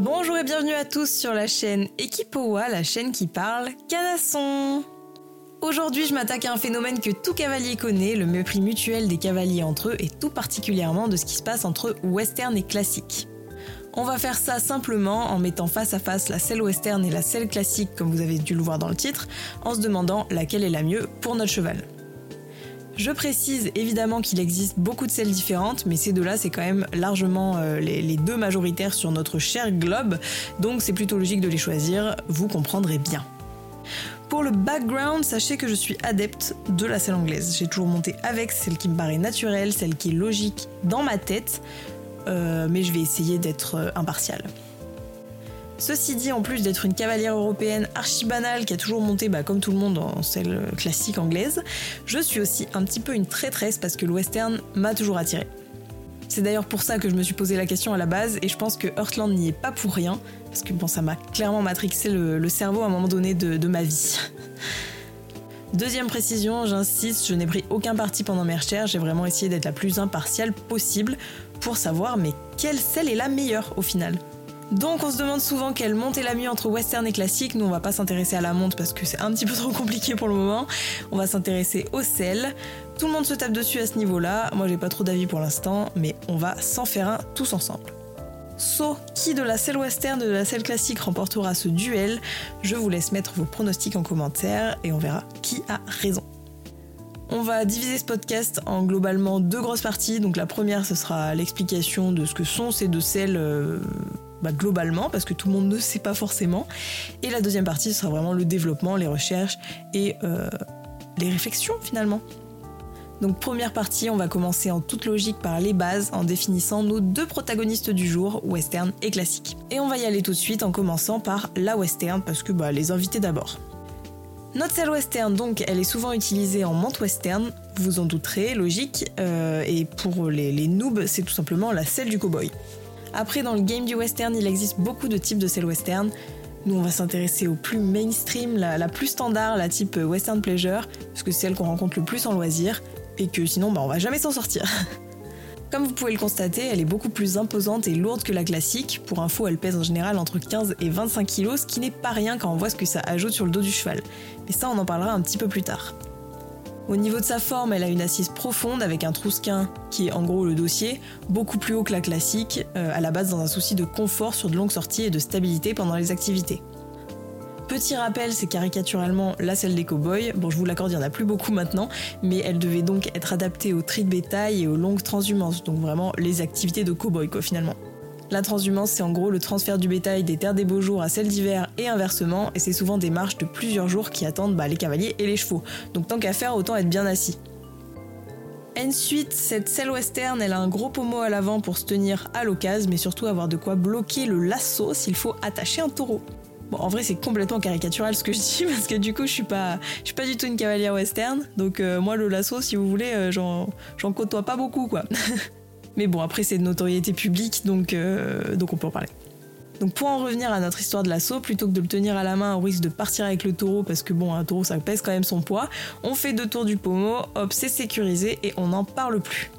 Bonjour et bienvenue à tous sur la chaîne Equipowa, la chaîne qui parle canasson. Aujourd'hui, je m'attaque à un phénomène que tout cavalier connaît, le mépris mutuel des cavaliers entre eux et tout particulièrement de ce qui se passe entre western et classique. On va faire ça simplement en mettant face à face la selle western et la selle classique comme vous avez dû le voir dans le titre, en se demandant laquelle est la mieux pour notre cheval. Je précise évidemment qu'il existe beaucoup de selles différentes, mais ces deux-là, c'est quand même largement euh, les, deux majoritaires sur notre cher globe, donc c'est plutôt logique de les choisir, vous comprendrez bien. Pour le background, sachez que je suis adepte de la selle anglaise. J'ai toujours monté avec celle qui me paraît naturelle, celle qui est logique dans ma tête, euh, mais je vais essayer d'être euh, impartial. Ceci dit, en plus d'être une cavalière européenne archi banale qui a toujours monté bah, comme tout le monde en celle classique anglaise, je suis aussi un petit peu une traîtresse parce que le western m'a toujours attiré. C'est d'ailleurs pour ça que je me suis posé la question à la base et je pense que Heartland n'y est pas pour rien parce que bon, ça m'a clairement matrixé le, cerveau à un moment donné de ma vie. Deuxième précision, j'insiste, je n'ai pris aucun parti pendant mes recherches, j'ai vraiment essayé d'être la plus impartiale possible pour savoir mais quelle selle est la meilleure au final? Donc on se demande souvent quelle monte est la mieux entre western et classique. Nous on va pas s'intéresser à la monte parce que c'est un petit peu trop compliqué pour le moment. On va s'intéresser aux selles. Tout le monde se tape dessus à ce niveau-là. Moi j'ai pas trop d'avis pour l'instant, mais on va s'en faire un tous ensemble. So, qui de la selle western et de la selle classique remportera ce duel? Je vous laisse mettre vos pronostics en commentaire et on verra qui a raison. On va diviser ce podcast en globalement deux grosses parties. Donc la première, ce sera l'explication de ce que sont ces deux selles euh, bah, globalement, parce que tout le monde ne sait pas forcément. Et la deuxième partie, ce sera vraiment le développement, les recherches et euh, les réflexions finalement. Donc première partie, on va commencer en toute logique par les bases en définissant nos deux protagonistes du jour, western et classique. Et on va y aller tout de suite en commençant par la western parce que bah, les invités d'abord. Notre selle western, donc, elle est souvent utilisée en monte western, vous en douterez, logique, euh, et pour les, les noobs, c'est tout simplement la selle du cowboy. Après, dans le game du western, il existe beaucoup de types de selle western. Nous, on va s'intéresser au plus mainstream, la, la, plus standard, la type western pleasure, parce que c'est celle qu'on rencontre le plus en loisir et que sinon bah, on va jamais s'en sortir. Comme vous pouvez le constater, elle est beaucoup plus imposante et lourde que la classique. Pour info, elle pèse en général entre 15 et 25 kg, ce qui n'est pas rien quand on voit ce que ça ajoute sur le dos du cheval. Mais ça, on en parlera un petit peu plus tard. Au niveau de sa forme, elle a une assise profonde avec un trousquin qui est en gros le dossier, beaucoup plus haut que la classique, euh, à la base dans un souci de confort sur de longues sorties et de stabilité pendant les activités. Petit rappel, c'est caricaturalement la selle des cowboys. Bon, je vous l'accorde, il n'y en a plus beaucoup maintenant, mais elle devait donc être adaptée aux tri de bétail et aux longues transhumances, donc vraiment les activités de cowboy quoi finalement. La transhumance, c'est en gros le transfert du bétail des terres des beaux jours à celles d'hiver et inversement, et c'est souvent des marches de plusieurs jours qui attendent bah, les cavaliers et les chevaux. Donc tant qu'à faire, autant être bien assis. Ensuite, cette selle western, elle a un gros pommeau à l'avant pour se tenir à l'occasion, mais surtout avoir de quoi bloquer le lasso s'il faut attacher un taureau. Bon, en vrai, c'est complètement caricatural ce que je dis parce que du coup, je suis pas, je suis pas du tout une cavalière western. Donc euh, moi, le lasso, si vous voulez, euh, j'en côtoie pas beaucoup, quoi. Mais bon, après, c'est de notoriété publique, donc, euh, donc on peut en parler. Donc pour en revenir à notre histoire de l'assaut, plutôt que de le tenir à la main au risque de partir avec le taureau, parce que bon, un taureau ça pèse quand même son poids, on fait deux tours du pommeau, hop, c'est sécurisé et on n'en parle plus.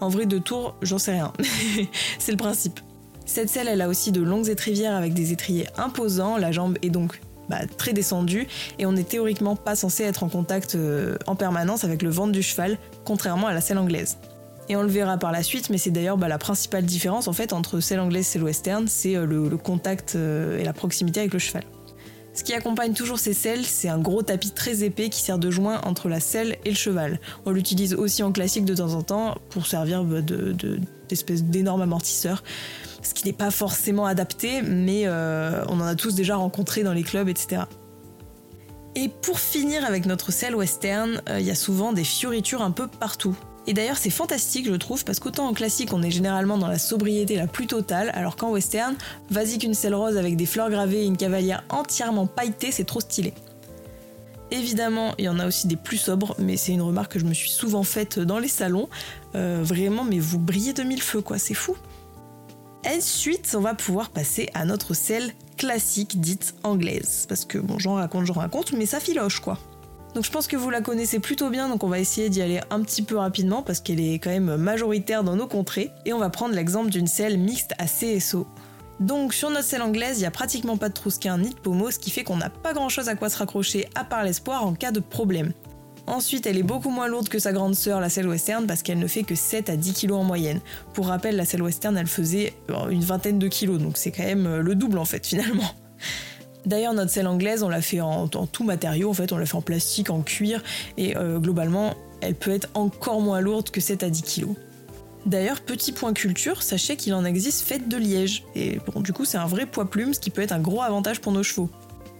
En vrai, deux tours, j'en sais rien. c'est le principe. Cette selle, elle a aussi de longues étrivières avec des étriers imposants, la jambe est donc bah, très descendue et on n'est théoriquement pas censé être en contact euh, en permanence avec le ventre du cheval, contrairement à la selle anglaise. Et on le verra par la suite, mais c'est d'ailleurs bah, la principale différence en fait entre selle anglaise et selle western, c'est euh, le, contact euh, et la proximité avec le cheval. Ce qui accompagne toujours ces selles, c'est un gros tapis très épais qui sert de joint entre la selle et le cheval. On l'utilise aussi en classique de temps en temps pour servir bah, d'espèce d'énorme amortisseur ce qui n'est pas forcément adapté, mais euh, on en a tous déjà rencontré dans les clubs, etc. Et pour finir avec notre selle western, il y a souvent des fioritures un peu partout. Et d'ailleurs c'est fantastique je trouve parce qu'autant en classique on est généralement dans la sobriété la plus totale alors qu'en western, vas-y qu'une selle rose avec des fleurs gravées et une cavalière entièrement pailletée c'est trop stylé. Évidemment, il y en a aussi des plus sobres, mais c'est une remarque que je me suis souvent faite dans les salons. Euh, vraiment, mais vous brillez de mille feux, quoi, c'est fou. Ensuite, on va pouvoir passer à notre selle classique dite anglaise. Parce que bon, j'en raconte, j'en raconte, mais ça filoche quoi. Donc je pense que vous la connaissez plutôt bien, donc on va essayer d'y aller un petit peu rapidement parce qu'elle est quand même majoritaire dans nos contrées. Et on va prendre l'exemple d'une selle mixte à CSO. Donc sur notre selle anglaise, il n'y a pratiquement pas de trousquin ni de pommeau, ce qui fait qu'on n'a pas grand chose à quoi se raccrocher à part l'espoir en cas de problème. Ensuite, elle est beaucoup moins lourde que sa grande sœur, la selle western, parce qu'elle ne fait que 7 à 10 kg en moyenne. Pour rappel, la selle western, elle faisait euh, une vingtaine de kilos, donc c'est quand même euh, le double en fait finalement. D'ailleurs, notre selle anglaise, on l'a fait en, tout matériau, en fait, on l'a fait en plastique, en cuir, et euh, globalement, elle peut être encore moins lourde que 7 à 10 kg. D'ailleurs, petit point culture, sachez qu'il en existe fait de liège, et bon, du coup, c'est un vrai poids plume, ce qui peut être un gros avantage pour nos chevaux.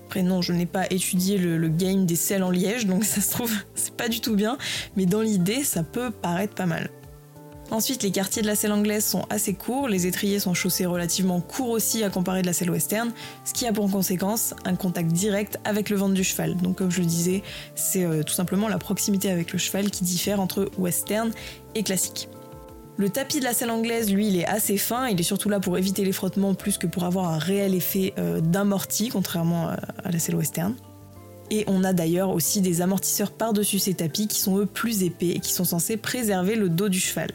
Après non, je n'ai pas étudié le, game des selles en liège, donc ça se trouve, c'est pas du tout bien, mais dans l'idée, ça peut paraître pas mal. Ensuite, les quartiers de la selle anglaise sont assez courts, les étriers sont chaussés relativement courts aussi à comparer de la selle western, ce qui a pour conséquence un contact direct avec le ventre du cheval. Donc comme je le disais, c'est euh, tout simplement la proximité avec le cheval qui diffère entre western et classique. Le tapis de la selle anglaise, lui, il est assez fin, il est surtout là pour éviter les frottements plus que pour avoir un réel effet euh, d'amorti, contrairement à la selle western. Et on a d'ailleurs aussi des amortisseurs par-dessus ces tapis qui sont eux plus épais et qui sont censés préserver le dos du cheval.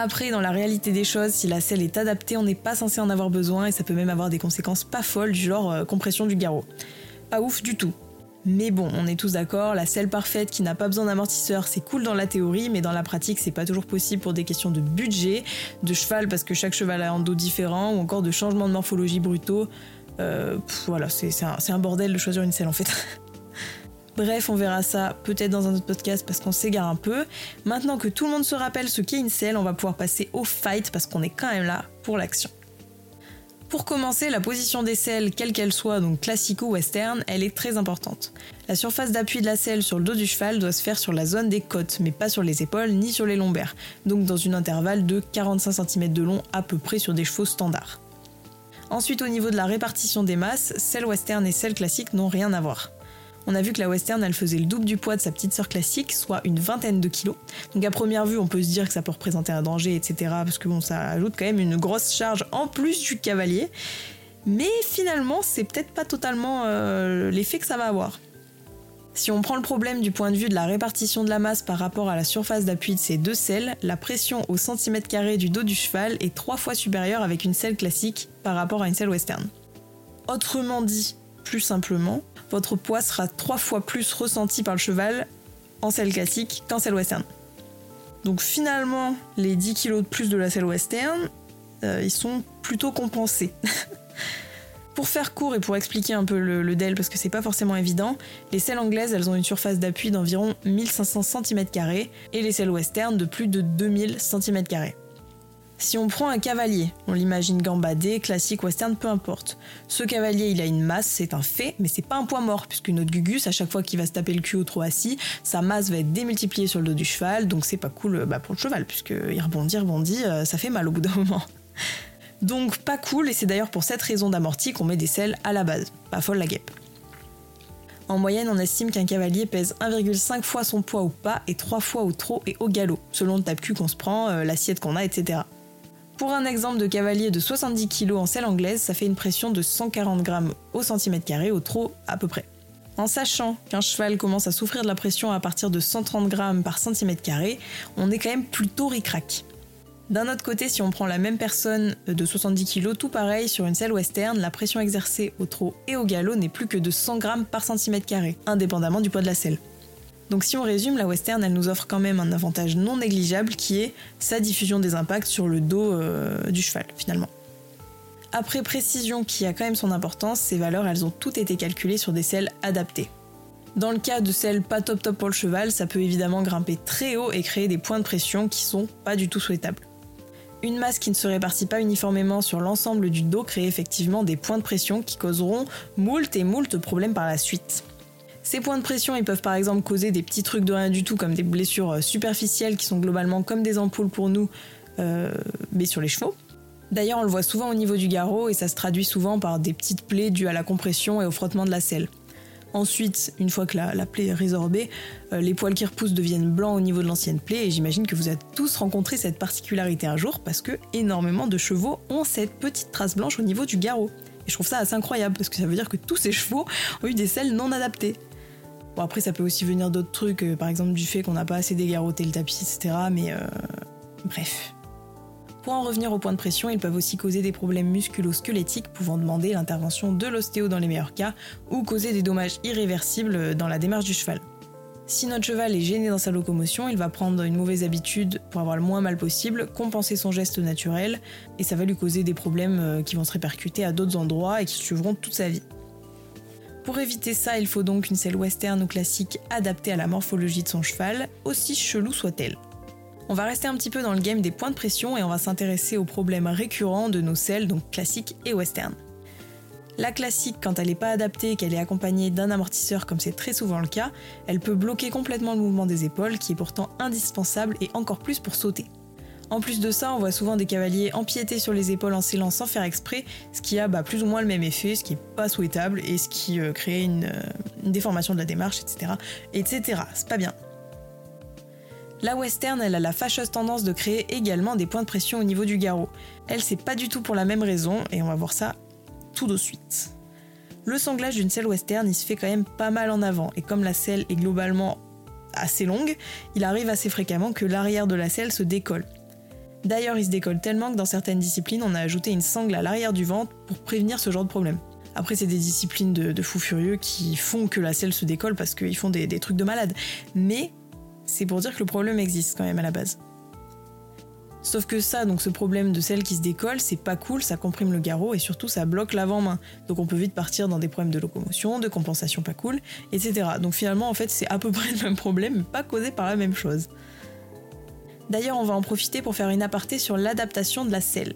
Après, dans la réalité des choses, si la selle est adaptée, on n'est pas censé en avoir besoin et ça peut même avoir des conséquences pas folles du genre euh, compression du garrot. Pas ouf du tout. Mais bon, on est tous d'accord, la selle parfaite qui n'a pas besoin d'amortisseur, c'est cool dans la théorie, mais dans la pratique, c'est pas toujours possible pour des questions de budget, de cheval parce que chaque cheval a un dos différent, ou encore de changement de morphologie brutaux. Euh, voilà, c'est un, un bordel de choisir une selle en fait. Bref, on verra ça peut-être dans un autre podcast parce qu'on s'égare un peu. Maintenant que tout le monde se rappelle ce qu'est une selle, on va pouvoir passer au fight parce qu'on est quand même là pour l'action. Pour commencer, la position des selles, quelle qu'elle soit, donc classique ou western, elle est très importante. La surface d'appui de la selle sur le dos du cheval doit se faire sur la zone des côtes, mais pas sur les épaules ni sur les lombaires, donc dans une intervalle de 45 cm de long à peu près sur des chevaux standards. Ensuite, au niveau de la répartition des masses, selle western et selle classique n'ont rien à voir on a vu que la western elle faisait le double du poids de sa petite sœur classique, soit une vingtaine de kilos. Donc à première vue, on peut se dire que ça peut représenter un danger, etc. Parce que bon, ça ajoute quand même une grosse charge en plus du cavalier. Mais finalement, c'est peut-être pas totalement euh, l'effet que ça va avoir. Si on prend le problème du point de vue de la répartition de la masse par rapport à la surface d'appui de ces deux selles, la pression au centimètre carré du dos du cheval est trois fois supérieure avec une selle classique par rapport à une selle western. Autrement dit, plus simplement, votre poids sera trois fois plus ressenti par le cheval en selle classique qu'en selle western. Donc finalement, les 10 kg de plus de la selle western, euh, ils sont plutôt compensés. pour faire court et pour expliquer un peu le, DEL, parce que c'est pas forcément évident, les selles anglaises, elles ont une surface d'appui d'environ 1500 cm2 et les selles western de plus de 2000 cm2. Si on prend un cavalier, on l'imagine gambadé, classique, western, peu importe. Ce cavalier, il a une masse, c'est un fait, mais c'est pas un poids mort, puisque notre gugus, à chaque fois qu'il va se taper le cul au trop assis, sa masse va être démultipliée sur le dos du cheval, donc c'est pas cool bah, pour le cheval, puisqu'il rebondit, rebondit, euh, ça fait mal au bout d'un moment. Donc pas cool, et c'est d'ailleurs pour cette raison d'amorti qu'on met des selles à la base. Pas folle la guêpe. En moyenne, on estime qu'un cavalier pèse 1,5 fois son poids au pas et 3 fois au trot et au galop, selon le tape-cul qu'on se prend, euh, l'assiette qu'on a, etc. Pour un exemple de cavalier de 70 kg en selle anglaise, ça fait une pression de 140 grammes au centimètre carré, au trot à peu près. En sachant qu'un cheval commence à souffrir de la pression à partir de 130 grammes par centimètre carré, on est quand même plutôt ricrac. D'un autre côté, si on prend la même personne de 70 kg, tout pareil, sur une selle western, la pression exercée au trot et au galop n'est plus que de 100 grammes par centimètre carré, indépendamment du poids de la selle. Donc si on résume, la western, elle nous offre quand même un avantage non négligeable qui est sa diffusion des impacts sur le dos euh, du cheval finalement. Après précision qui a quand même son importance, ces valeurs elles ont toutes été calculées sur des selles adaptées. Dans le cas de celles pas top top pour le cheval, ça peut évidemment grimper très haut et créer des points de pression qui sont pas du tout souhaitables. Une masse qui ne se répartit pas uniformément sur l'ensemble du dos crée effectivement des points de pression qui causeront moult et moult problèmes par la suite. Ces points de pression, ils peuvent par exemple causer des petits trucs de rien du tout, comme des blessures euh, superficielles qui sont globalement comme des ampoules pour nous, euh, mais sur les chevaux. D'ailleurs, on le voit souvent au niveau du garrot et ça se traduit souvent par des petites plaies dues à la compression et au frottement de la selle. Ensuite, une fois que la, plaie est résorbée, euh, les poils qui repoussent deviennent blancs au niveau de l'ancienne plaie et j'imagine que vous avez tous rencontré cette particularité un jour parce que énormément de chevaux ont cette petite trace blanche au niveau du garrot. Et je trouve ça assez incroyable parce que ça veut dire que tous ces chevaux ont eu des selles non adaptées. Bon, après, ça peut aussi venir d'autres trucs, euh, par exemple du fait qu'on n'a pas assez dégarroté le tapis, etc. Mais euh, bref. Pour en revenir au point de pression, ils peuvent aussi causer des problèmes musculo-squelettiques pouvant demander l'intervention de l'ostéo dans les meilleurs cas ou causer des dommages irréversibles dans la démarche du cheval. Si notre cheval est gêné dans sa locomotion, il va prendre une mauvaise habitude pour avoir le moins mal possible, compenser son geste naturel, et ça va lui causer des problèmes euh, qui vont se répercuter à d'autres endroits et qui suivront toute sa vie. Pour éviter ça, il faut donc une selle western ou classique adaptée à la morphologie de son cheval, aussi chelou soit-elle. On va rester un petit peu dans le game des points de pression et on va s'intéresser aux problèmes récurrents de nos selles, donc classiques et western. La classique, quand elle n'est pas adaptée et qu'elle est accompagnée d'un amortisseur comme c'est très souvent le cas, elle peut bloquer complètement le mouvement des épaules qui est pourtant indispensable et encore plus pour sauter. En plus de ça, on voit souvent des cavaliers empiéter sur les épaules en scellant sans faire exprès, ce qui a bah, plus ou moins le même effet, ce qui est pas souhaitable et ce qui euh, crée une, euh, une, déformation de la démarche, etc. etc. C'est pas bien. La western, elle a la fâcheuse tendance de créer également des points de pression au niveau du garrot. Elle, c'est pas du tout pour la même raison, et on va voir ça tout de suite. Le sanglage d'une selle western, il se fait quand même pas mal en avant, et comme la selle est globalement assez longue, il arrive assez fréquemment que l'arrière de la selle se décolle. D'ailleurs, il se décolle tellement que dans certaines disciplines, on a ajouté une sangle à l'arrière du ventre pour prévenir ce genre de problème. Après, c'est des disciplines de, fous furieux qui font que la selle se décolle parce qu'ils font des, trucs de malade. Mais c'est pour dire que le problème existe quand même à la base. Sauf que ça, donc ce problème de selle qui se décolle, c'est pas cool, ça comprime le garrot et surtout ça bloque l'avant-main. Donc on peut vite partir dans des problèmes de locomotion, de compensation pas cool, etc. Donc finalement, en fait, c'est à peu près le même problème, mais pas causé par la même chose. D'ailleurs, on va en profiter pour faire une aparté sur l'adaptation de la selle.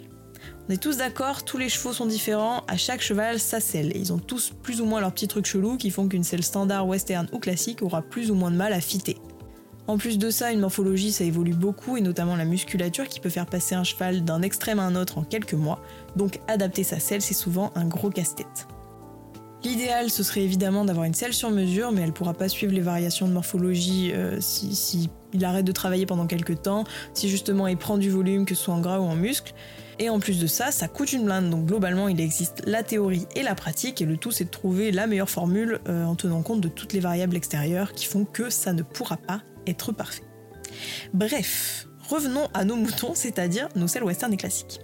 On est tous d'accord, tous les chevaux sont différents, à chaque cheval sa selle, ils ont tous plus ou moins leurs petits trucs chelous qui font qu'une selle standard, western ou classique aura plus ou moins de mal à fitter. En plus de ça, une morphologie, ça évolue beaucoup, et notamment la musculature qui peut faire passer un cheval d'un extrême à un autre en quelques mois, donc adapter sa selle, c'est souvent un gros casse-tête. L'idéal, ce serait évidemment d'avoir une selle sur mesure, mais elle pourra pas suivre les variations de morphologie euh, si, il arrête de travailler pendant quelques temps, si justement il prend du volume, que ce soit en gras ou en muscle. Et en plus de ça, ça coûte une blinde, donc globalement il existe la théorie et la pratique, et le tout c'est de trouver la meilleure formule euh, en tenant compte de toutes les variables extérieures qui font que ça ne pourra pas être parfait. Bref, revenons à nos moutons, c'est-à-dire nos selles western et classiques.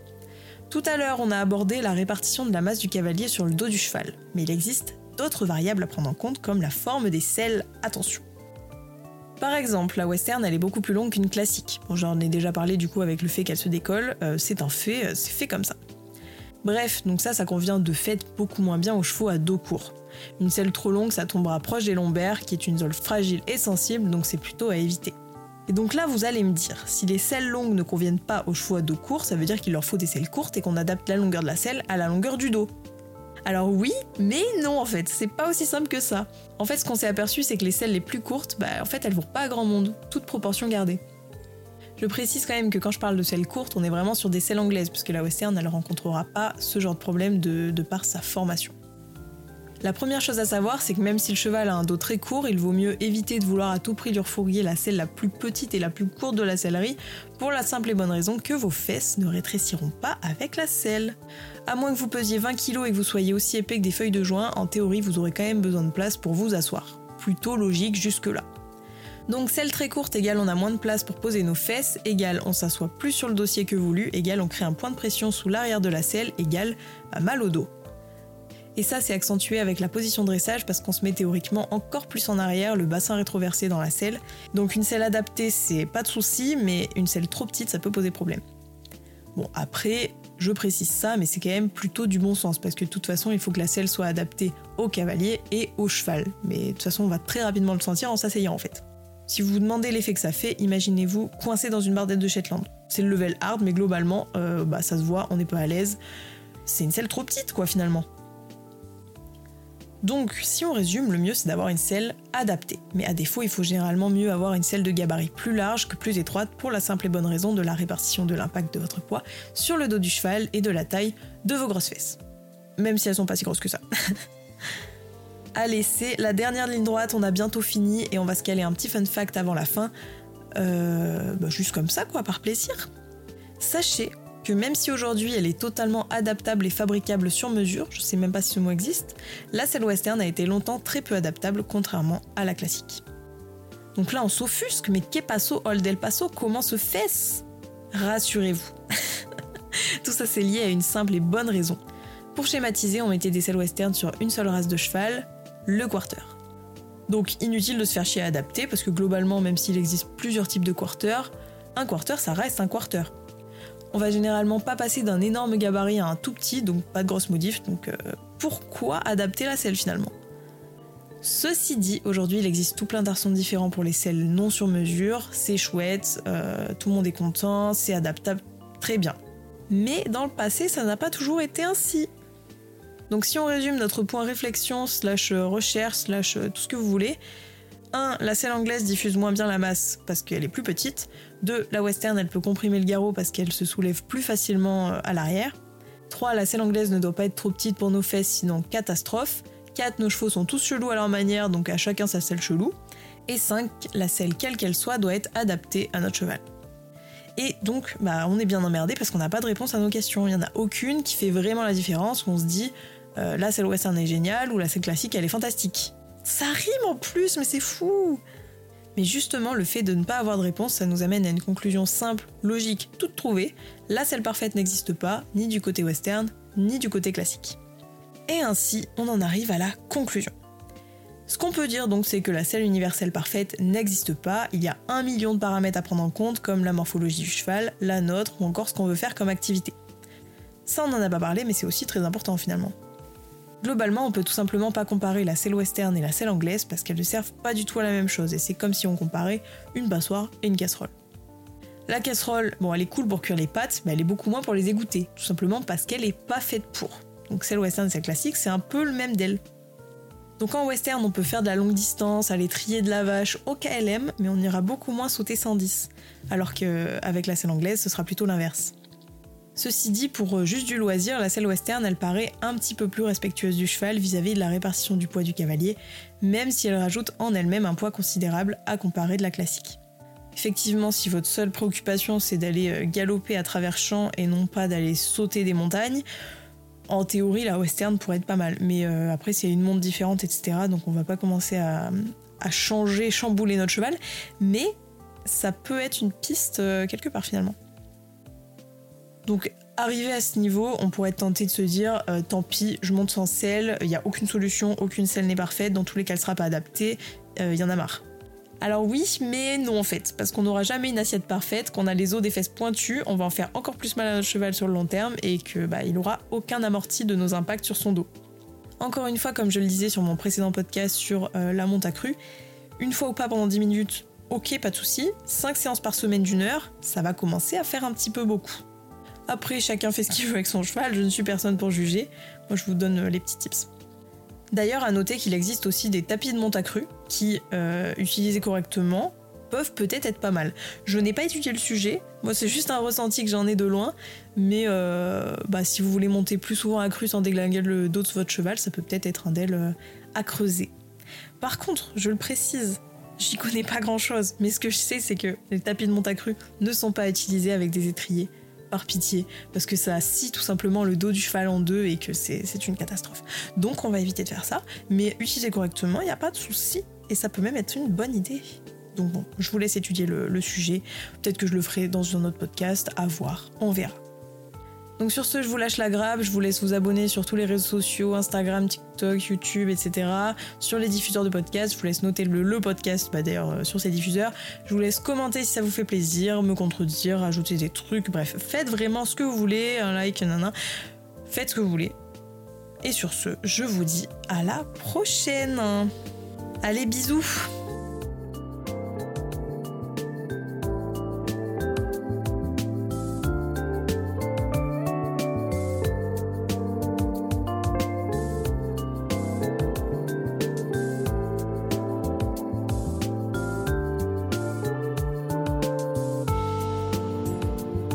Tout à l'heure, on a abordé la répartition de la masse du cavalier sur le dos du cheval, mais il existe d'autres variables à prendre en compte comme la forme des selles. Attention. Par exemple, la western, elle est beaucoup plus longue qu'une classique. Bon, j'en ai déjà parlé du coup avec le fait qu'elle se décolle, euh, c'est un fait, euh, c'est fait comme ça. Bref, donc ça, ça convient de fait beaucoup moins bien aux chevaux à dos court. Une selle trop longue, ça tombera proche des lombaires, qui est une zone fragile et sensible, donc c'est plutôt à éviter. Et donc là, vous allez me dire, si les selles longues ne conviennent pas chevaux à dos court, ça veut dire qu'il leur faut des selles courtes et qu'on adapte la longueur de la selle à la longueur du dos. Alors oui, mais non en fait, c'est pas aussi simple que ça. En fait, ce qu'on s'est aperçu, c'est que les selles les plus courtes, bah en fait, elles vont pas à grand monde, toute proportion gardée. Je précise quand même que quand je parle de selles courtes, on est vraiment sur des selles anglaises, puisque la western, elle rencontrera pas ce genre de problème de par sa formation. La première chose à savoir, c'est que même si le cheval a un dos très court, il vaut mieux éviter de vouloir à tout prix lui refourguer la selle la plus petite et la plus courte de la sellerie, pour la simple et bonne raison que vos fesses ne rétréciront pas avec la selle. À moins que vous pesiez 20 kg et que vous soyez aussi épais que des feuilles de joint, en théorie vous aurez quand même besoin de place pour vous asseoir. Plutôt logique jusque-là. Donc selle très courte égale on a moins de place pour poser nos fesses, égale on s'assoit plus sur le dossier que voulu, égale on crée un point de pression sous l'arrière de la selle, égale mal au dos. Et ça, c'est accentué avec la position de dressage parce qu'on se met théoriquement encore plus en arrière, le bassin rétroversé dans la selle. Donc une selle adaptée, c'est pas de souci, mais une selle trop petite, ça peut poser problème. Bon, après, je précise ça, mais c'est quand même plutôt du bon sens parce que de toute façon, il faut que la selle soit adaptée au cavalier et au cheval. Mais de toute façon, on va très rapidement le sentir en s'asseyant en fait. Si vous vous demandez l'effet que ça fait, imaginez-vous coincé dans une bardette de Shetland. C'est le level hard, mais globalement, euh, bah, ça se voit, on n'est pas à l'aise. C'est une selle trop petite, quoi, finalement. Donc, si on résume, le mieux c'est d'avoir une selle adaptée. Mais à défaut, il faut généralement mieux avoir une selle de gabarit plus large que plus étroite pour la simple et bonne raison de la répartition de l'impact de votre poids sur le dos du cheval et de la taille de vos grosses fesses. Même si elles sont pas si grosses que ça. Allez, c'est la dernière ligne droite, on a bientôt fini et on va se caler un petit fun fact avant la fin. Euh, bah, juste comme ça, quoi, par plaisir. Sachez même si aujourd'hui elle est totalement adaptable et fabricable sur mesure, je sais même pas si ce mot existe, la selle western a été longtemps très peu adaptable contrairement à la classique. Donc là on s'offusque, mais que passo, Old El Paso, comment se fait-ce? Rassurez-vous. Tout ça c'est lié à une simple et bonne raison. Pour schématiser, on mettait des selles western sur une seule race de cheval, le quarter. Donc inutile de se faire chier à adapter parce que globalement, même s'il existe plusieurs types de quarter, un quarter ça reste un quarter. On va généralement pas passer d'un énorme gabarit à un tout petit, donc pas de grosse modif, donc euh, pourquoi adapter la selle finalement? Ceci dit, aujourd'hui il existe tout plein d'arçons différents pour les selles non sur mesure, c'est chouette, euh, tout le monde est content, c'est adaptable très bien. Mais dans le passé, ça n'a pas toujours été ainsi. Donc si on résume notre point réflexion, slash recherche, slash tout ce que vous voulez, 1. La selle anglaise diffuse moins bien la masse parce qu'elle est plus petite. 2. La western, elle peut comprimer le garrot parce qu'elle se soulève plus facilement euh, à l'arrière. 3. La selle anglaise ne doit pas être trop petite pour nos fesses, sinon catastrophe. 4. Nos chevaux sont tous chelous à leur manière, donc à chacun sa selle chelou. Et 5. La selle, quelle qu'elle soit, doit être adaptée à notre cheval. Et donc, bah, on est bien emmerdé parce qu'on n'a pas de réponse à nos questions. Il n'y en a aucune qui fait vraiment la différence, où on se dit, euh, la selle western est géniale, ou la selle classique, elle est fantastique. Ça rime en plus, mais c'est fou Mais justement, le fait de ne pas avoir de réponse, ça nous amène à une conclusion simple, logique, toute trouvée. La selle parfaite n'existe pas, ni du côté western, ni du côté classique. Et ainsi, on en arrive à la conclusion. Ce qu'on peut dire donc, c'est que la selle universelle parfaite n'existe pas. Il y a un million de paramètres à prendre en compte, comme la morphologie du cheval, la nôtre, ou encore ce qu'on veut faire comme activité. Ça, on n'en a pas parlé, mais c'est aussi très important finalement. Globalement, on peut tout simplement pas comparer la selle western et la selle anglaise parce qu'elles ne servent pas du tout à la même chose et c'est comme si on comparait une passoire et une casserole. La casserole, bon, elle est cool pour cuire les pâtes, mais elle est beaucoup moins pour les égoutter, tout simplement parce qu'elle est pas faite pour. Donc celle western, celle classique, c'est un peu le même d'elle. Donc en western, on peut faire de la longue distance, aller trier de la vache au KLM, mais on ira beaucoup moins sauter 110. Alors qu'avec la selle anglaise, ce sera plutôt l'inverse. Ceci dit, pour euh, juste du loisir, la selle western, elle paraît un petit peu plus respectueuse du cheval vis-à-vis de la répartition du poids du cavalier, même si elle rajoute en elle-même un poids considérable à comparer de la classique. Effectivement, si votre seule préoccupation c'est d'aller euh, galoper à travers champs et non pas d'aller sauter des montagnes, en théorie la western pourrait être pas mal. Mais euh, après, a une montre différente, etc., donc on va pas commencer à changer, chambouler notre cheval, mais ça peut être une piste quelque part finalement. Donc arrivé à ce niveau, on pourrait être tenté de se dire euh, tant pis, je monte sans selle, il n'y a aucune solution, aucune selle n'est parfaite, dans tous les cas elle sera pas adaptée, il euh, y en a marre. Alors oui, mais non en fait, parce qu'on n'aura jamais une assiette parfaite, qu'on a les os des fesses pointues, on va en faire encore plus mal à notre cheval sur le long terme et que bah, il aura aucun amorti de nos impacts sur son dos. Encore une fois, comme je le disais sur mon précédent podcast sur euh, la monte accrue, une fois ou pas pendant 10 minutes, ok, pas de souci. 5 séances par semaine d'une heure, ça va commencer à faire un petit peu beaucoup. Après, chacun fait ce qu'il veut avec son cheval, je ne suis personne pour juger. Moi, je vous donne euh, les petits tips. D'ailleurs, à noter qu'il existe aussi des tapis de monte accrue qui, euh, utilisés correctement, peuvent peut-être être pas mal. Je n'ai pas étudié le sujet, moi c'est juste un ressenti que j'en ai de loin, mais euh, bah, si vous voulez monter plus souvent accru sans déglinguer le dos de votre cheval, ça peut peut-être être un d'elles à creuser. Par contre, je le précise, j'y connais pas grand chose, mais ce que je sais c'est que les tapis de monte accrue ne sont pas utilisés avec des étriers par pitié, parce que ça scie tout simplement le dos du cheval en deux et que c'est une catastrophe. Donc on va éviter de faire ça, mais utiliser correctement, il n'y a pas de souci, et ça peut même être une bonne idée. Donc bon, je vous laisse étudier le, le sujet, peut-être que je le ferai dans un autre podcast, à voir, on verra. Donc sur ce, je vous lâche la grappe, je vous laisse vous abonner sur tous les réseaux sociaux, Instagram, TikTok, YouTube, etc. Sur les diffuseurs de podcasts, je vous laisse noter le, podcast, bah d'ailleurs euh, sur ces diffuseurs. Je vous laisse commenter si ça vous fait plaisir, me contredire, ajouter des trucs, bref, faites vraiment ce que vous voulez, un like, nanana. Faites ce que vous voulez. Et sur ce, je vous dis à la prochaine. Allez, bisous